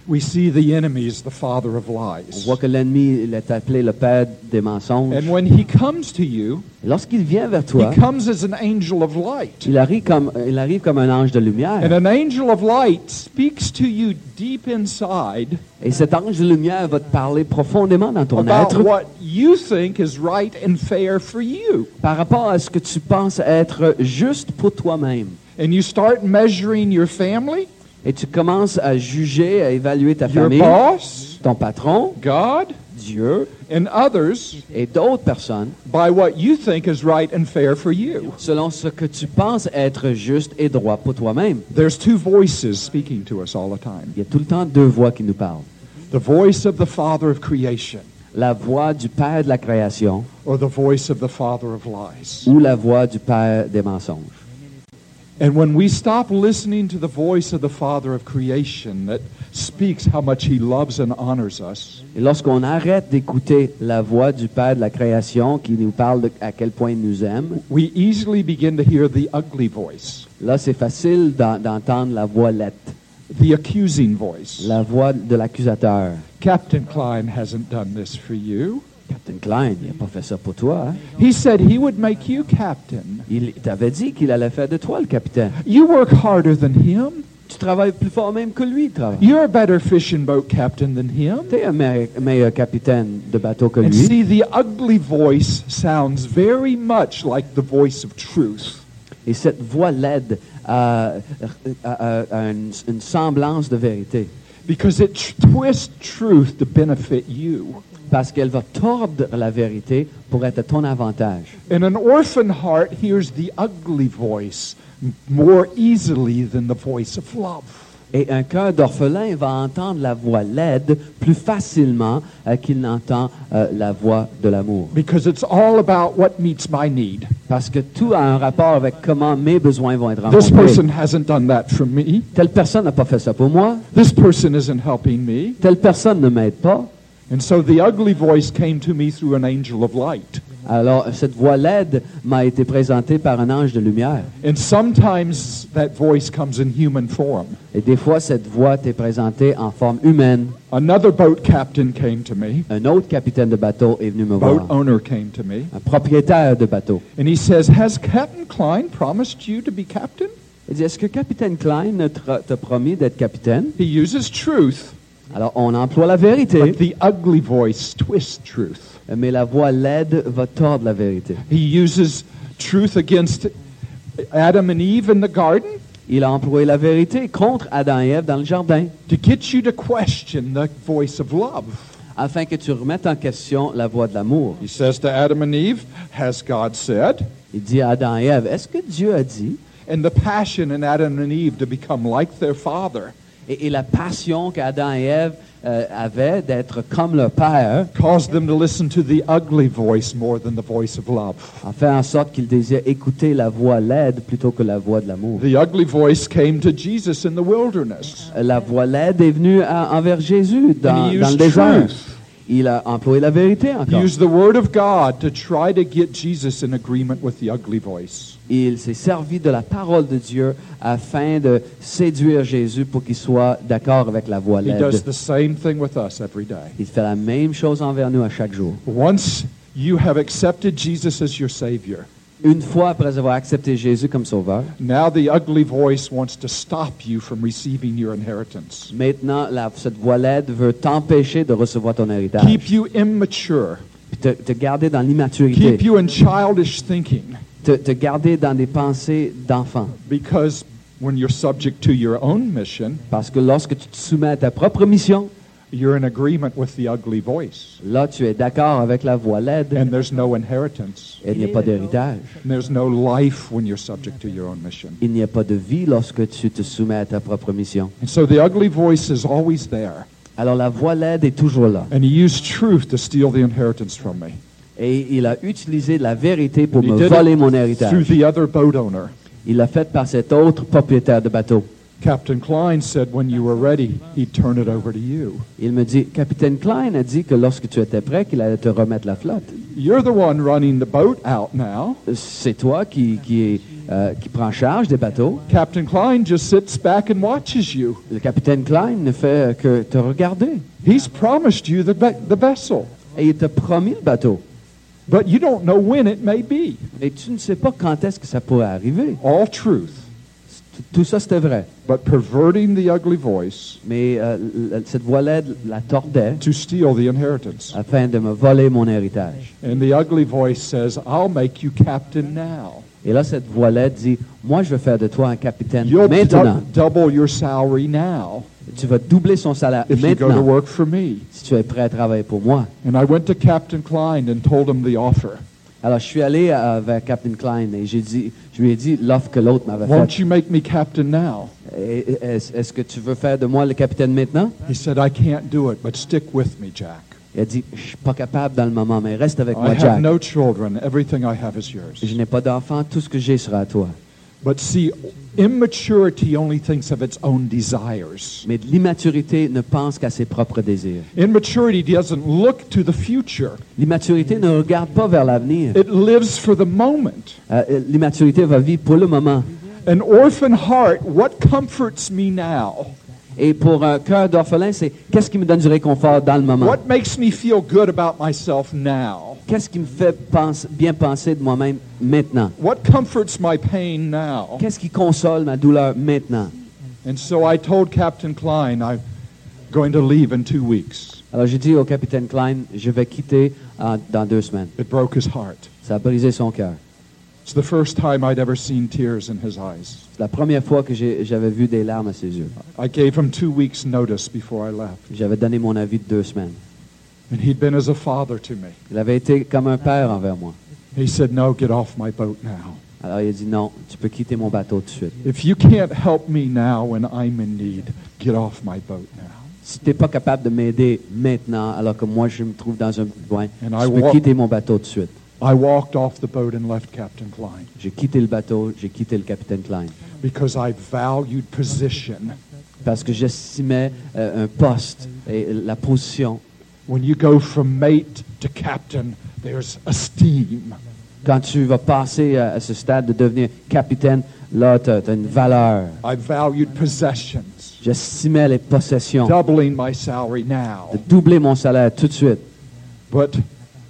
A: we see the enemy is the father of
B: on
A: lies.
B: voit que l'ennemi il est appelé le père des mensonges.
A: And when he comes to you,
B: Lorsqu'il vient vers
A: he
B: toi,
A: comes as an angel of light.
B: il arrive comme, il arrive comme un ange de
A: And
B: lumière.
A: an angel of light speaks to you deep inside
B: Et cet ange de lumière va te parler profondément dans ton
A: about
B: être
A: what you think is right and fair for you.
B: par rapport à ce que tu penses être juste pour toi-même.
A: And you start measuring your family,
B: Et tu commences à juger, à évaluer ta
A: your
B: famille,
A: boss,
B: ton patron,
A: God,
B: Dieu
A: and others
B: et d'autres personnes
A: by what you think is right and fair for you.
B: selon ce que tu penses être juste et droit pour toi-même.
A: There's two voices speaking to us all the time.
B: Il y a tout le temps deux voix qui nous parlent.
A: The voice of the Father of creation
B: La voix du Père de la création
A: or the voice of the Father of lies.
B: ou la voix du Père des mensonges.
A: And when we stop listening to the voice of the Father of creation that speaks how much he loves and honors us,
B: Et lorsqu'on arrête d'écouter la voix du Père de la création qui nous parle de à quel point il nous aime,
A: we easily begin to hear the ugly voice,
B: là c'est facile d'entendre la voix
A: the accusing voice.
B: la voix de l'accusateur.
A: Captain Klein hasn't done this for you.
B: Captain Klein, il n'a pas fait ça pour toi. hein?
A: He said he would make you captain.
B: Il t'avait dit qu'il allait faire de toi le capitaine.
A: You work harder than him.
B: Tu travailles plus fort même que lui, travaille.
A: You're a better fishing boat captain than him.
B: Tu es un meilleur, meilleur capitaine de bateau que
A: And
B: lui.
A: see, the ugly voice sounds very much like the voice of truth.
B: Et cette voix laide a, a- a- a une, une semblance de vérité.
A: Because it twists truth to benefit you.
B: Parce qu'elle va tordre la vérité pour être à ton avantage.
A: And an orphan heart hears the ugly voice more easily than the voice of love.
B: Et un cœur d'orphelin va entendre la voix laide plus facilement euh, qu'il n'entend euh, la voix de l'amour.
A: Because it's all about what meets my need.
B: Parce que tout a un rapport avec comment mes besoins vont être
A: This
B: rencontrés.
A: person hasn't done that for me.
B: Telle personne n'a pas fait ça pour moi.
A: This person isn't helping me.
B: Telle personne ne m'aide pas.
A: And so the ugly voice came to me through an angel of light.
B: Alors, cette voix laide m'a été présentée par un ange de lumière.
A: And sometimes that voice comes in human form.
B: Et des fois, cette voix t'est présentée en forme humaine.
A: Another boat captain came to me.
B: Un autre capitaine de bateau est venu me
A: Boat
B: voir.
A: owner came to me.
B: Un propriétaire de bateau.
A: And he says, Has Captain Klein promised you to be captain?
B: Il dit, est-ce que capitaine Klein t'a t'a promis d'être capitaine?
A: He uses truth,
B: Alors, on emploie la vérité,
A: but the ugly voice twists truth.
B: mais la voix laide va tordre la vérité.
A: He uses truth against Adam and Eve in the garden
B: Il a employé la vérité contre Adam et Ève dans le jardin,
A: to get you to question the voice of love.
B: afin que tu remettes en question la voix de l'amour.
A: He says to Adam and Eve, Has God said?
B: Il dit à Adam et Ève, est-ce que Dieu a dit?
A: and the passion in Adam and Eve to become like their father
B: Et, et la passion qu'Adam et Ève euh, avaient d'être comme leur père
A: caused them to listen to the ugly voice more than the voice of love.
B: a fait en sorte qu'ils désirent écouter la voix laide plutôt que la voix de l'amour.
A: The ugly voice came to Jesus in the wilderness.
B: La voix laide est venue à- envers Jésus dans,
A: And he
B: dans le
A: used
B: désert.
A: truth.
B: Il a employé la vérité
A: He
B: encore.
A: used the word of God to try to get Jesus in agreement with the ugly voice.
B: Il s'est servi de la parole de Dieu afin de séduire Jésus pour qu'il soit d'accord avec la voix
A: He
B: laide.
A: does the same thing with us every day.
B: Il fait la même chose envers nous à chaque jour.
A: Once you have accepted Jesus as your Savior,
B: Une fois après avoir accepté Jésus comme sauveur,
A: now the ugly voice wants to stop you from receiving your inheritance.
B: maintenant la- cette voix laide veut t'empêcher de recevoir ton héritage.
A: Keep you immature.
B: Te, te garder dans l'immaturité.
A: Keep you in childish thinking.
B: Te, te garder dans des pensées d'enfant.
A: Because when you're subject to your own mission,
B: Parce que lorsque tu te soumets à ta propre mission,
A: you're in agreement with the ugly voice.
B: là tu es d'accord avec la voix laide
A: And there's no inheritance.
B: et il n'y a pas d'héritage.
A: And there's no life when you're subject to your own mission.
B: Il n'y a pas de vie lorsque tu te soumets à ta propre mission.
A: And so the ugly voice is always there.
B: Alors la voix laide est toujours là.
A: And he used truth to steal the inheritance from me.
B: Et il a utilisé la vérité pour
A: He
B: me voler mon
A: through
B: héritage.
A: the other boat owner.
B: Il l'a fait par cet autre propriétaire de bateau.
A: Captain Klein said when you were ready, he'd turn it over to you.
B: Il me dit, Capitaine Klein a dit que lorsque tu étais prêt, qu'il allait te remettre la flotte.
A: You're the one running the boat out now.
B: C'est toi qui, qui, est, euh, qui prend charge des bateaux.
A: Captain Klein just sits back and watches you.
B: Le capitaine Klein ne fait que te regarder.
A: He's promised you the, the vessel,
B: Et il t'a promis le bateau.
A: but you don't know when it may be.
B: Mais tu ne sais pas quand est-ce que ça pourrait arriver.
A: All truth,
B: Tout- ça, c'était vrai.
A: but perverting the ugly voice
B: Mais euh, cette voix laide la tordait
A: to steal the inheritance.
B: afin de me voler mon héritage.
A: And the ugly voice says, I'll make you captain now.
B: Et là, cette voix laide dit, moi, je vais faire de toi un capitaine
A: You'll
B: maintenant.
A: dou- double your salary now
B: Tu vas doubler son salaire
A: if you go to
B: maintenant
A: work for me.
B: si tu es prêt à travailler pour moi.
A: And I went to Captain Klein and told him the offer.
B: Alors, je suis allé vers Captain Klein et j'ai dit, je lui ai dit l'offre que l'autre m'avait
A: Won't
B: faite.
A: you make me captain now?
B: Est-ce que tu veux faire de moi le capitaine maintenant?
A: He said, I can't do it, but stick with me, Jack.
B: Il a dit, je suis pas capable dans le moment, mais reste avec
A: I
B: moi,
A: have
B: Jack.
A: no children. Everything I have is
B: Je
A: yours.
B: n'ai pas d'enfant, tout ce que j'ai sera à toi.
A: But see, immaturity only thinks of its own desires.
B: Mais l'immaturité ne pense qu'à ses propres désirs.
A: Immaturity doesn't look to the future.
B: L'immaturité ne regarde pas vers l'avenir.
A: It lives for the moment.
B: Euh, euh, L'immaturité va vivre pour le moment.
A: An orphan heart, what comforts me now?
B: Et pour un cœur d'orphelin, c'est qu'est-ce qui me donne du réconfort dans le moment?
A: What makes me feel good about myself now?
B: Qu'est-ce qui me fait pense- bien penser de moi-même maintenant?
A: What comforts my pain now?
B: Qu'est-ce qui console ma douleur maintenant?
A: And so I told Captain Klein I'm going to leave in two weeks.
B: Alors j'ai dit au capitaine Klein, je vais quitter en- dans deux semaines.
A: It broke his heart.
B: Ça a brisé son cœur.
A: It's the first time I'd ever seen tears in his eyes.
B: C'est la première fois que j'avais vu des larmes à ses yeux.
A: I gave him two weeks' notice before I left.
B: J'avais donné mon avis de deux semaines.
A: And he'd been as a father to me.
B: Il avait été comme un père envers moi.
A: He said, No, get off my boat now.
B: Alors il a dit non, tu peux quitter mon bateau tout de suite.
A: If you can't help me now when I'm in need, get off my boat now.
B: Si tu n'es pas capable de m'aider maintenant, alors que moi je me trouve dans un besoin,
A: And I
B: tu peux
A: walk-
B: quitter mon bateau tout de suite.
A: I walked off the boat and left Captain Klein
B: J'ai quitté le bateau, j'ai quitté le capitaine Klein.
A: because I valued position.
B: Parce que j'estimais euh, un poste et la position.
A: When you go from mate to captain, there's esteem.
B: Quand tu vas passer à, à ce stade de devenir capitaine, là, tu as, une valeur.
A: I valued possessions,
B: J'estimais les possessions.
A: doubling my salary now.
B: De doubler mon salaire tout de suite.
A: But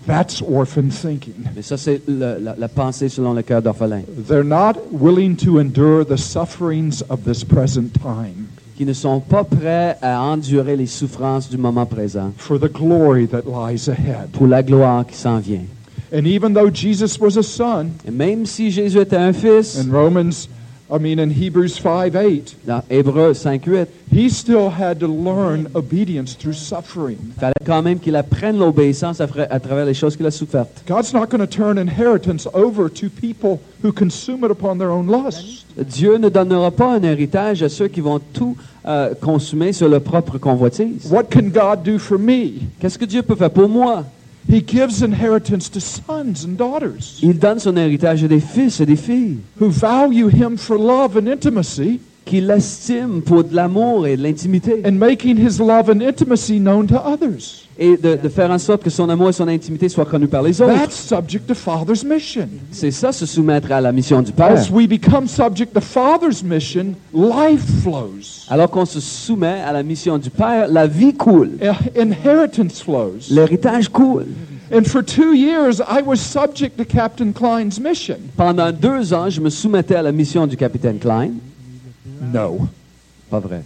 A: that's orphan thinking.
B: Mais ça, c'est la, la pensée selon le cœur d'orphelin.
A: They're not willing to endure the sufferings of this present time
B: Qui ne sont pas prêts à endurer les souffrances du moment présent
A: for the glory that lies ahead.
B: pour la gloire qui s'en vient.
A: And even though Jesus was a son,
B: Et même si Jésus était un fils,
A: in Romans I mean, in Hebrews 5 8,
B: Dans Hébreux 5.8,
A: he still had to learn obedience through suffering.
B: il fallait quand même qu'il apprenne l'obéissance à, travers les choses qu'il a souffertes.
A: God's not going to turn inheritance over to people who consume it upon their own lusts.
B: Dieu ne donnera pas un héritage à ceux qui vont tout euh, consumer sur leur propre convoitise.
A: What can God do for me?
B: Qu'est-ce que Dieu peut faire pour moi?
A: He gives inheritance to sons and daughters
B: Il donne son héritage à des fils et des filles.
A: who value Him for love and intimacy
B: qui l'estiment pour de l'amour et de l'intimité
A: and making His love and intimacy known to others.
B: et de, de faire en sorte que son amour et son intimité soient connus par les autres.
A: That's subject to Father's mission.
B: C'est ça, se soumettre à la mission du Père.
A: As we become subject to Father's mission, life flows,
B: Alors qu'on se soumet à la mission du Père, la vie coule,
A: Uh, inheritance flows.
B: l'héritage coule.
A: And for two years, I was subject to Captain Klein's mission.
B: Pendant deux ans, je me soumettais à la mission du capitaine Klein.
A: No.
B: Pas vrai.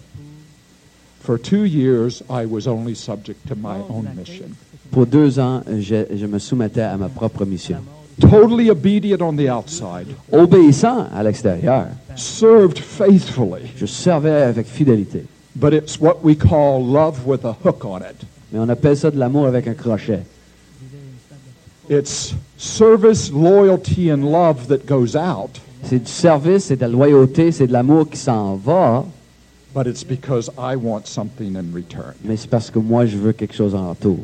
A: For two years, I was only subject to my oh, own mission.
B: Pour deux ans, je, je me soumettais à ma propre mission.
A: Totally obedient on the outside,
B: Obéissant à l'extérieur,
A: served faithfully,
B: je servais avec fidélité.
A: but it's what we call love with a hook on it.
B: Mais on appelle ça de l'amour avec un crochet.
A: It's service, loyalty, and love that goes out,
B: C'est du service, c'est de la loyauté, c'est de l'amour qui s'en va,
A: but it's because I want something in return.
B: mais c'est parce que moi, je veux quelque chose en retour.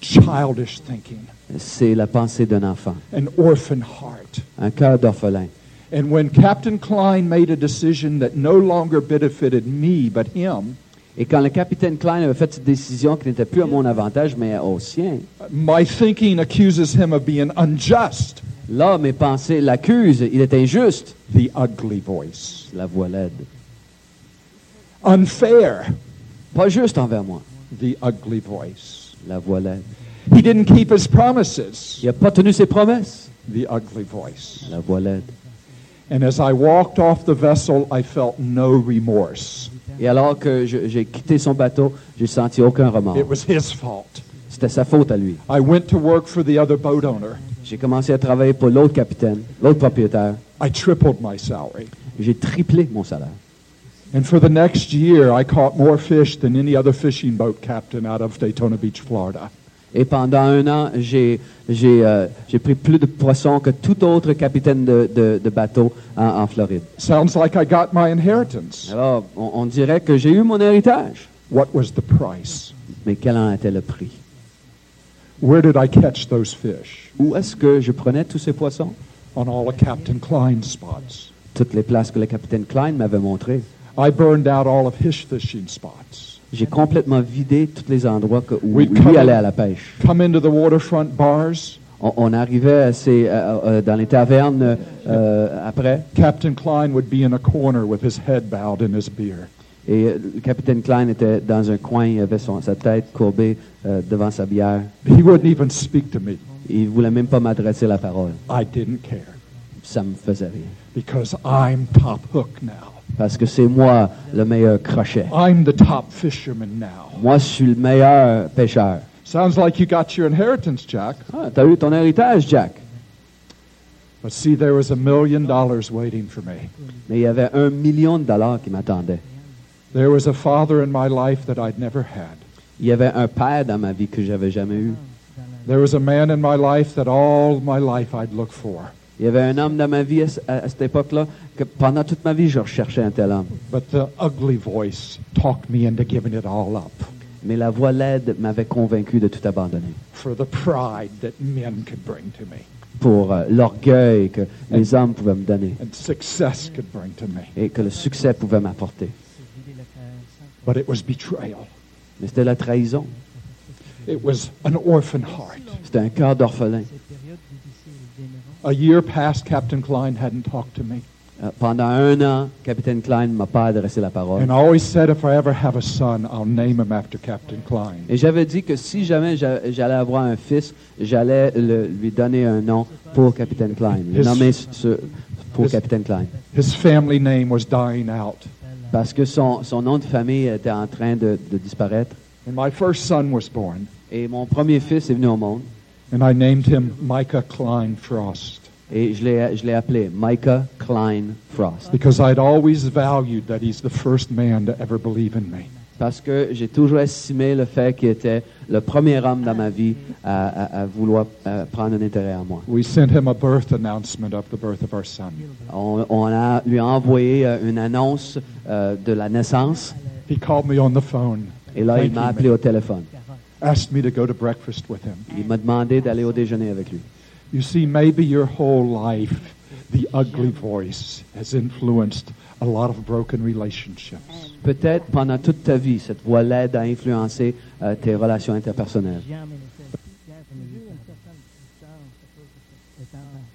A: Childish thinking,
B: C'est la pensée d'un enfant,
A: an orphan heart.
B: un cœur d'orphelin.
A: And when Captain Klein made a decision that no longer benefited me but him,
B: Et quand le capitaine Klein avait fait cette décision qui n'était plus à mon avantage, mais au sien,
A: my thinking accuses him of being unjust.
B: Là, mes pensées l'accusent, il est injuste.
A: The ugly voice.
B: La voix laide.
A: Unfair.
B: Pas juste envers moi,
A: The ugly voice.
B: la voix laide.
A: He didn't keep his promises.
B: Il n'a pas tenu ses promesses,
A: The ugly voice.
B: la voix laide.
A: And as I walked off the vessel, I felt no remorse.
B: Et alors que j'ai quitté son bateau, j'ai senti aucun remords.
A: It was his fault.
B: C'était sa faute à lui.
A: I went to work for the other boat owner.
B: J'ai commencé à travailler pour l'autre capitaine, l'autre propriétaire.
A: I tripled my salary.
B: J'ai triplé mon salaire.
A: And for the next year, I caught more fish than any other fishing boat captain out of Daytona Beach, Florida.
B: Et pendant un an, j'ai j'ai, euh, j'ai pris plus de poissons que tout autre capitaine de, de- de bateau en, en Floride.
A: Sounds like I got my inheritance.
B: Alors, on, on dirait que j'ai eu mon héritage.
A: What was the price?
B: Mais quel en était le prix?
A: Where did I catch those fish?
B: Où est-ce que je prenais tous ces poissons?
A: On all of Captain Klein's spots.
B: Toutes les places que le capitaine Klein m'avait montrées.
A: I burned out all of his fishing spots.
B: J'ai complètement vidé tous les endroits que, où
A: Oui,
B: lui
A: come-
B: allait à la pêche.
A: Come into the waterfront bars.
B: On, on arrivait à ces, euh, euh, dans les tavernes euh, après,
A: Captain Klein would be in a corner with his head bowed and his beer.
B: Et euh, le capitaine Klein était dans un coin, il avait son- sa tête courbée euh, devant sa bière.
A: He wouldn't even speak to me.
B: Il voulait même pas m'adresser la parole.
A: I didn't care
B: Ça me faisait rien.
A: because I'm top hook now.
B: Parce que c'est moi le meilleur crochet.
A: I'm the top fisherman now.
B: Moi, je suis le meilleur pêcheur.
A: Sounds like you got your inheritance, Jack.
B: Ah, t'as eu ton héritage, Jack.
A: But see, there was a million dollars waiting for me.
B: Mais il y avait un million de dollars qui m'attendait.
A: There was a father in my life that I'd never had.
B: Il y avait un père dans ma vie que j'avais jamais eu.
A: There was a man in my life that all my life I'd look for.
B: Il y avait un homme dans ma vie à, ce- à- à cette époque-là que pendant toute ma vie, je recherchais un tel homme.
A: But the ugly voice talked me into giving it all up
B: Mais la voix laide m'avait convaincu de tout abandonner
A: for the pride that men could bring to me
B: pour euh, l'orgueil que les hommes pouvaient me donner
A: and success could bring to me.
B: et que le succès pouvait m'apporter.
A: But it was betrayal.
B: Mais c'était la trahison.
A: It was an orphan heart.
B: C'était un cœur d'orphelin.
A: A year past, Captain Klein hadn't talked to me.
B: Euh, pendant un an, Capitaine Klein ne m'a pas adressé la parole.
A: And I always said if I ever have a son, I'll name him after Captain Klein.
B: Et j'avais dit que si jamais j'a- j'allais avoir un fils, j'allais lui donner un nom pour Capitaine Klein, le nommer pour Capitaine Klein.
A: His family name was dying out.
B: Parce que son, son nom de famille était en train de, de disparaître.
A: And my first son was born.
B: Et mon premier fils est venu au monde.
A: And I named him Micah Klein Frost.
B: Et je l'ai je l'ai appelé Micah Klein Frost.
A: because I'd always valued that he's the first man to ever believe in me.
B: Parce que j'ai toujours estimé le fait qu'il était le premier homme dans ma vie à, à- à vouloir euh, prendre un intérêt à moi.
A: We sent him a birth announcement of the birth of our son.
B: On, on a, lui a envoyé euh, une annonce euh, de la naissance
A: He called me on the phone,
B: et là, il
A: Thank
B: m'a
A: you,
B: appelé au téléphone.
A: asked me to go to breakfast with him.
B: Il m'a demandé d'aller au déjeuner avec lui.
A: You see, maybe your whole life, the ugly voice has influenced a lot of broken relationships.
B: Peut-être pendant toute ta vie, cette voix laide a influencé euh, tes relations interpersonnelles.